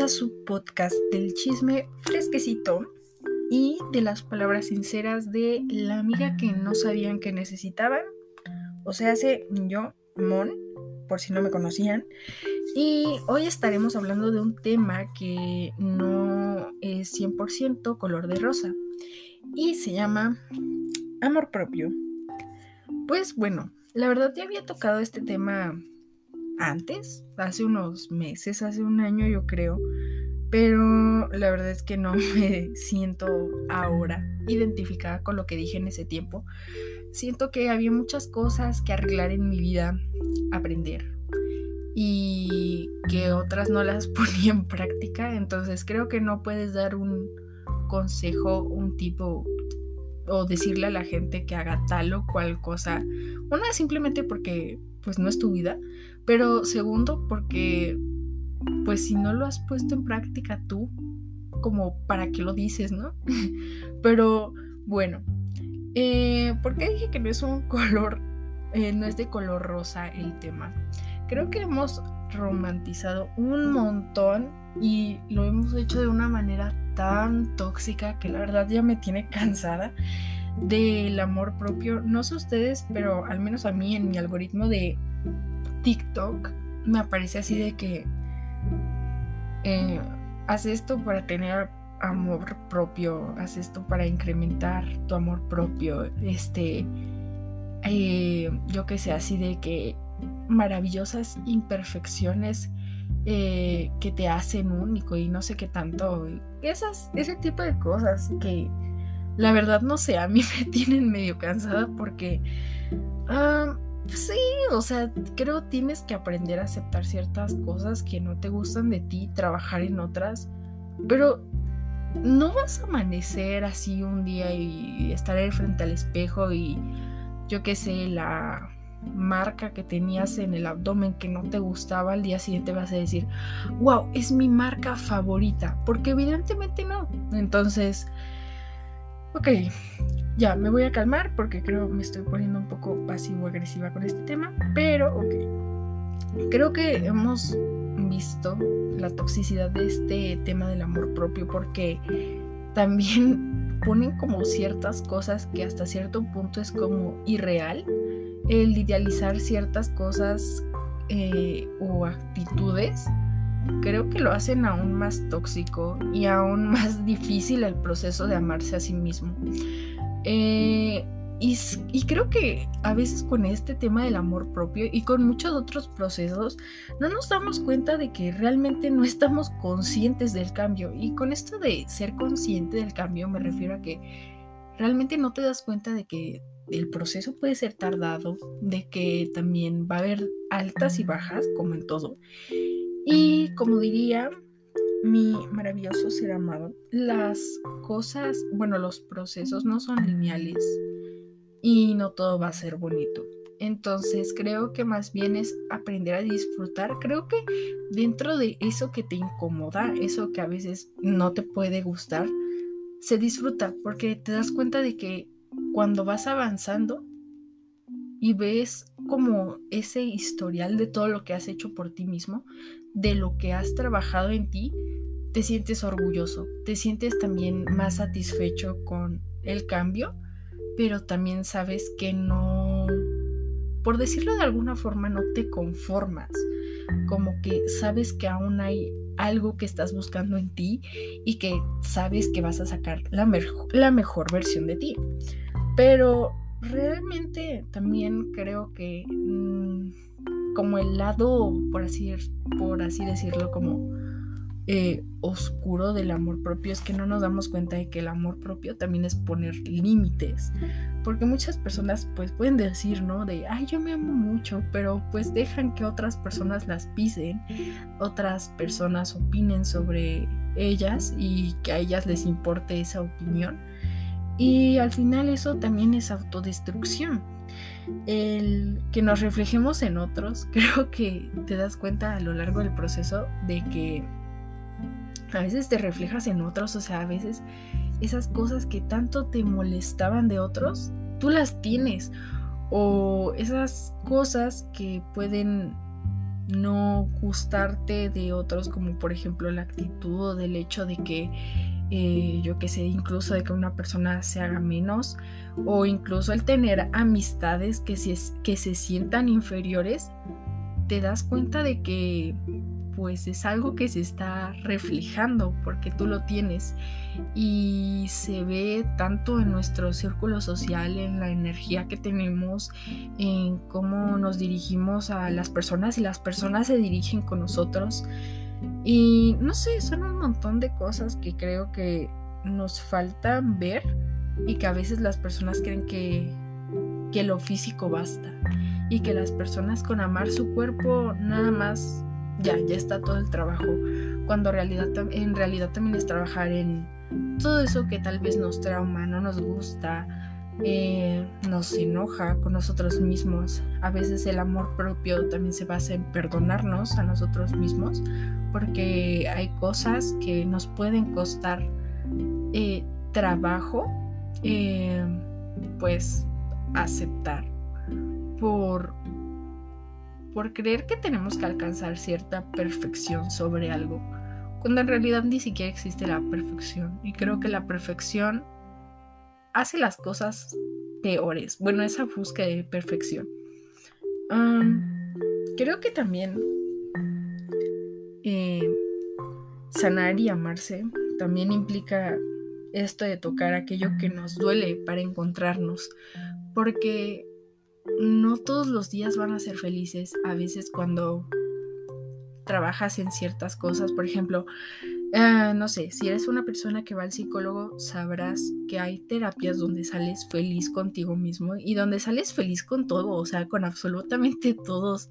A su podcast del chisme fresquecito y de las palabras sinceras de la amiga que no sabían que necesitaban. O sea, hace yo, Mon, por si no me conocían. Y hoy estaremos hablando de un tema que no es 100% color de rosa y se llama amor propio. Pues bueno, la verdad ya había tocado este tema antes, hace unos meses, hace un año yo creo, pero la verdad es que no me siento ahora identificada con lo que dije en ese tiempo. Siento que había muchas cosas que arreglar en mi vida, aprender y que otras no las ponía en práctica, entonces creo que no puedes dar un consejo, un tipo o decirle a la gente que haga tal o cual cosa. Una simplemente porque pues no es tu vida, pero segundo porque pues si no lo has puesto en práctica tú, como para qué lo dices, ¿no? pero bueno, eh, ¿por qué dije que no es un color, eh, no es de color rosa el tema? Creo que hemos romantizado un montón y lo hemos hecho de una manera tan tóxica que la verdad ya me tiene cansada del amor propio. No sé ustedes, pero al menos a mí en mi algoritmo de TikTok me aparece así de que eh, haz esto para tener amor propio, haz esto para incrementar tu amor propio, este, eh, yo que sé, así de que maravillosas imperfecciones eh, que te hacen único y no sé qué tanto, esas, ese tipo de cosas que la verdad no sé, a mí me tienen medio cansada porque... Ah, sí, o sea, creo tienes que aprender a aceptar ciertas cosas que no te gustan de ti, trabajar en otras, pero no vas a amanecer así un día y estar ahí frente al espejo y yo qué sé, la marca que tenías en el abdomen que no te gustaba, al día siguiente vas a decir, wow, es mi marca favorita, porque evidentemente no. Entonces, ok, ya, me voy a calmar porque creo me estoy poniendo un poco pasivo-agresiva con este tema, pero ok. Creo que hemos visto la toxicidad de este tema del amor propio porque también ponen como ciertas cosas que hasta cierto punto es como irreal el idealizar ciertas cosas eh, o actitudes creo que lo hacen aún más tóxico y aún más difícil el proceso de amarse a sí mismo. Eh, y, y, creo que a veces con este tema del amor propio y con muchos otros procesos no nos damos cuenta de que realmente no estamos conscientes del cambio. Y con esto de ser consciente del cambio me refiero a que realmente no te das cuenta de que el proceso puede ser tardado, de que también va a haber altas y bajas como en todo. Y como diría mi maravilloso ser amado, las cosas, bueno, los procesos no son lineales y no todo va a ser bonito. Entonces creo que más bien es aprender a disfrutar. Creo que dentro de eso que te incomoda, eso que a veces no te puede gustar, se disfruta porque te das cuenta de que cuando vas avanzando y ves como ese historial de todo lo que has hecho por ti mismo, de lo que has trabajado en ti, te sientes orgulloso, te sientes también más satisfecho con el cambio, pero también sabes que no, por decirlo de alguna forma, no te conformas, como que sabes que aún hay algo que estás buscando en ti y que sabes que vas a sacar la, mejor versión de ti. Pero realmente también creo que mm, como el lado, por así, por así decirlo, como eh, oscuro del amor propio es que no nos damos cuenta de que el amor propio también es poner límites. Porque muchas personas pues pueden decir, ¿no? De, ay, yo me amo mucho, pero pues dejan que otras personas las pisen, otras personas opinen sobre ellas y que a ellas les importe esa opinión. Y al final eso también es autodestrucción. El que nos reflejemos en otros, creo que te das cuenta a lo largo del proceso de que a veces te reflejas en otros, o sea, a veces esas cosas que tanto te molestaban de otros, tú las tienes. O esas cosas que pueden no gustarte de otros, como por ejemplo la actitud o del hecho de que, eh, yo que sé, incluso de que una persona se haga menos, o incluso el tener amistades que, que se sientan inferiores, te das cuenta de que pues es algo que se está reflejando porque tú lo tienes y se ve tanto en nuestro círculo social, en la energía que tenemos, en cómo nos dirigimos a las personas y las personas se dirigen con nosotros. Y no sé, son montón de cosas que creo que nos falta ver y que a veces las personas creen que, que lo físico basta y que las personas con amar su cuerpo nada más ya, ya está todo el trabajo, cuando realidad, en realidad también es trabajar en todo eso que tal vez nos trauma, no nos gusta, eh, nos enoja con nosotros mismos. A veces el amor propio también se basa en perdonarnos a nosotros mismos, porque hay cosas que nos pueden costar eh, trabajo, eh, pues aceptar por por creer que tenemos que alcanzar cierta perfección sobre algo, cuando en realidad ni siquiera existe la perfección. Y creo que la perfección hace las cosas peores. Bueno, esa búsqueda de perfección. creo que también eh, sanar y amarse también implica esto de tocar aquello que nos duele para encontrarnos. Porque no todos los días van a ser felices. A veces cuando trabajas en ciertas cosas, por ejemplo, eh, no sé, si eres una persona que va al psicólogo, sabrás que hay terapias donde sales feliz contigo mismo y donde sales feliz con todo, o sea, con absolutamente todos.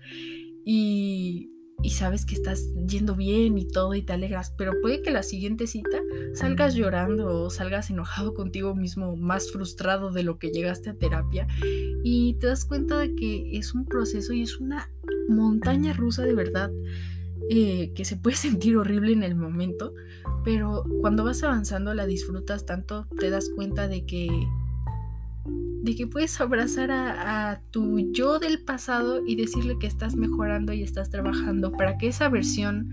Y y sabes que estás yendo bien y todo y te alegras, pero puede que la siguiente cita salgas llorando o salgas enojado contigo mismo, más frustrado de lo que llegaste a terapia y te das cuenta de que es un proceso y es una montaña rusa de verdad eh, que se puede sentir horrible en el momento, pero cuando vas avanzando la disfrutas tanto, te das cuenta de que de que puedes abrazar a, tu yo del pasado y decirle que estás mejorando y estás trabajando para que esa versión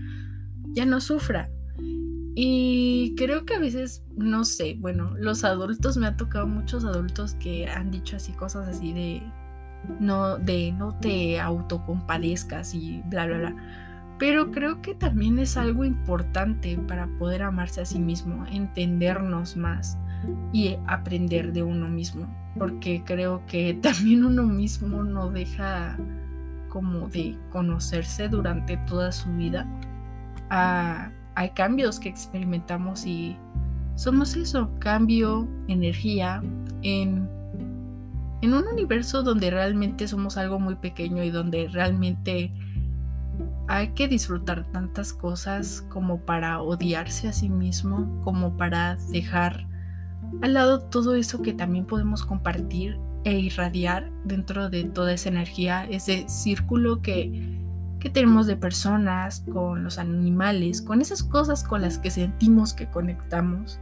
ya no sufra. Y creo que a veces, no sé, bueno, los adultos, me ha tocado muchos adultos que han dicho así cosas así de no, de no te autocompadezcas y bla, bla, bla. Pero creo que también es algo importante para poder amarse a sí mismo, entendernos más y aprender de uno mismo, porque creo que también uno mismo no deja como de conocerse durante toda su vida. Ah, hay cambios que experimentamos y somos eso, cambio, energía, en, en un universo donde realmente somos algo muy pequeño y donde realmente hay que disfrutar tantas cosas como para odiarse a sí mismo, como para dejar al lado todo eso que también podemos compartir e irradiar dentro de toda esa energía, ese círculo que, que tenemos de personas, con los animales, con esas cosas con las que sentimos que conectamos.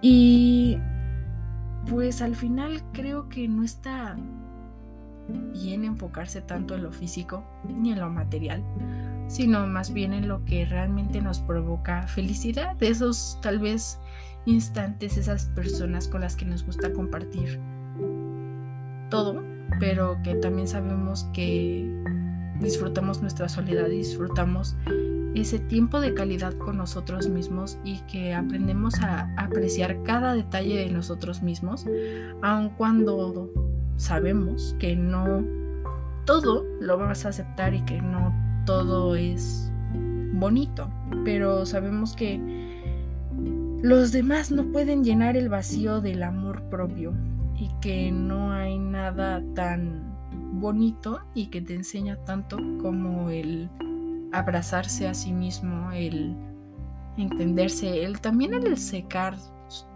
Y pues al final creo que no está bien enfocarse tanto en lo físico ni en lo material, sino más bien en lo que realmente nos provoca felicidad, esos tal vez instantes, esas personas con las que nos gusta compartir todo, pero que también sabemos que disfrutamos nuestra soledad disfrutamos ese tiempo de calidad con nosotros mismos y que aprendemos a apreciar cada detalle de nosotros mismos, aun cuando sabemos que no todo lo vas a aceptar y que no todo es bonito, pero sabemos que los demás no pueden llenar el vacío del amor propio y que no hay nada tan bonito y que te enseña tanto como el abrazarse a sí mismo, el entenderse, el también el secar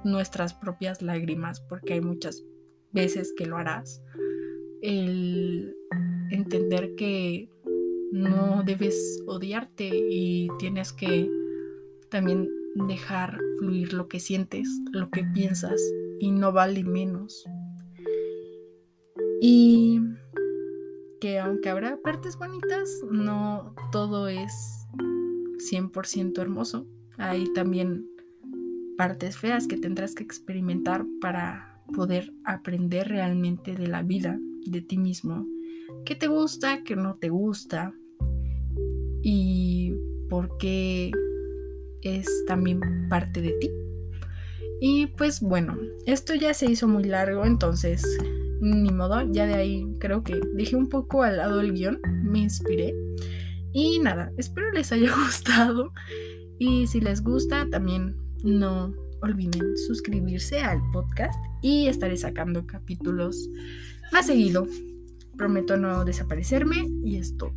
nuestras propias lágrimas, porque hay muchas veces que lo harás, el entender que no debes odiarte y tienes que también dejar fluir lo que sientes, lo que piensas y no vale menos. Y que aunque habrá partes bonitas, no todo es 100% hermoso. Hay también partes feas que tendrás que experimentar para poder aprender realmente de la vida, de ti mismo, qué te gusta, qué no te gusta y por qué es también parte de ti. Y pues bueno, esto ya se hizo muy largo, entonces ni modo, ya de ahí creo que dejé un poco al lado el guion, me inspiré. Y nada, espero les haya gustado. Y si les gusta, también no olviden suscribirse al podcast y estaré sacando capítulos más seguido. Prometo no desaparecerme y es todo.